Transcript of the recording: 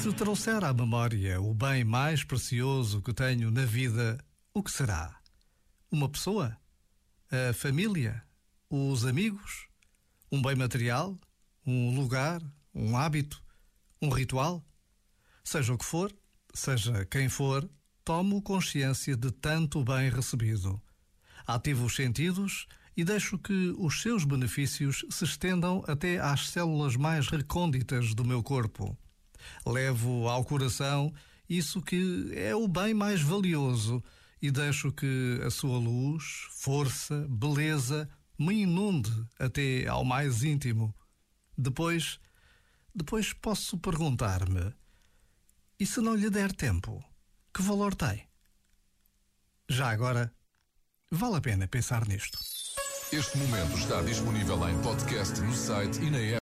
Se trouxer à memória o bem mais precioso que tenho na vida, o que será? Uma pessoa? A família? Os amigos? Um bem material? Um lugar? Um hábito? Um ritual? Seja o que for, seja quem for, tomo consciência de tanto bem recebido. Ativo os sentidos e deixo que os seus benefícios se estendam até às células mais recônditas do meu corpo. Levo ao coração isso que é o bem mais valioso e deixo que a sua luz, força, beleza me inunde até ao mais íntimo. Depois, depois posso perguntar-me: e se não lhe der tempo, que valor tem? Já agora, vale a pena pensar nisto. Este momento está disponível em podcast no site e na app.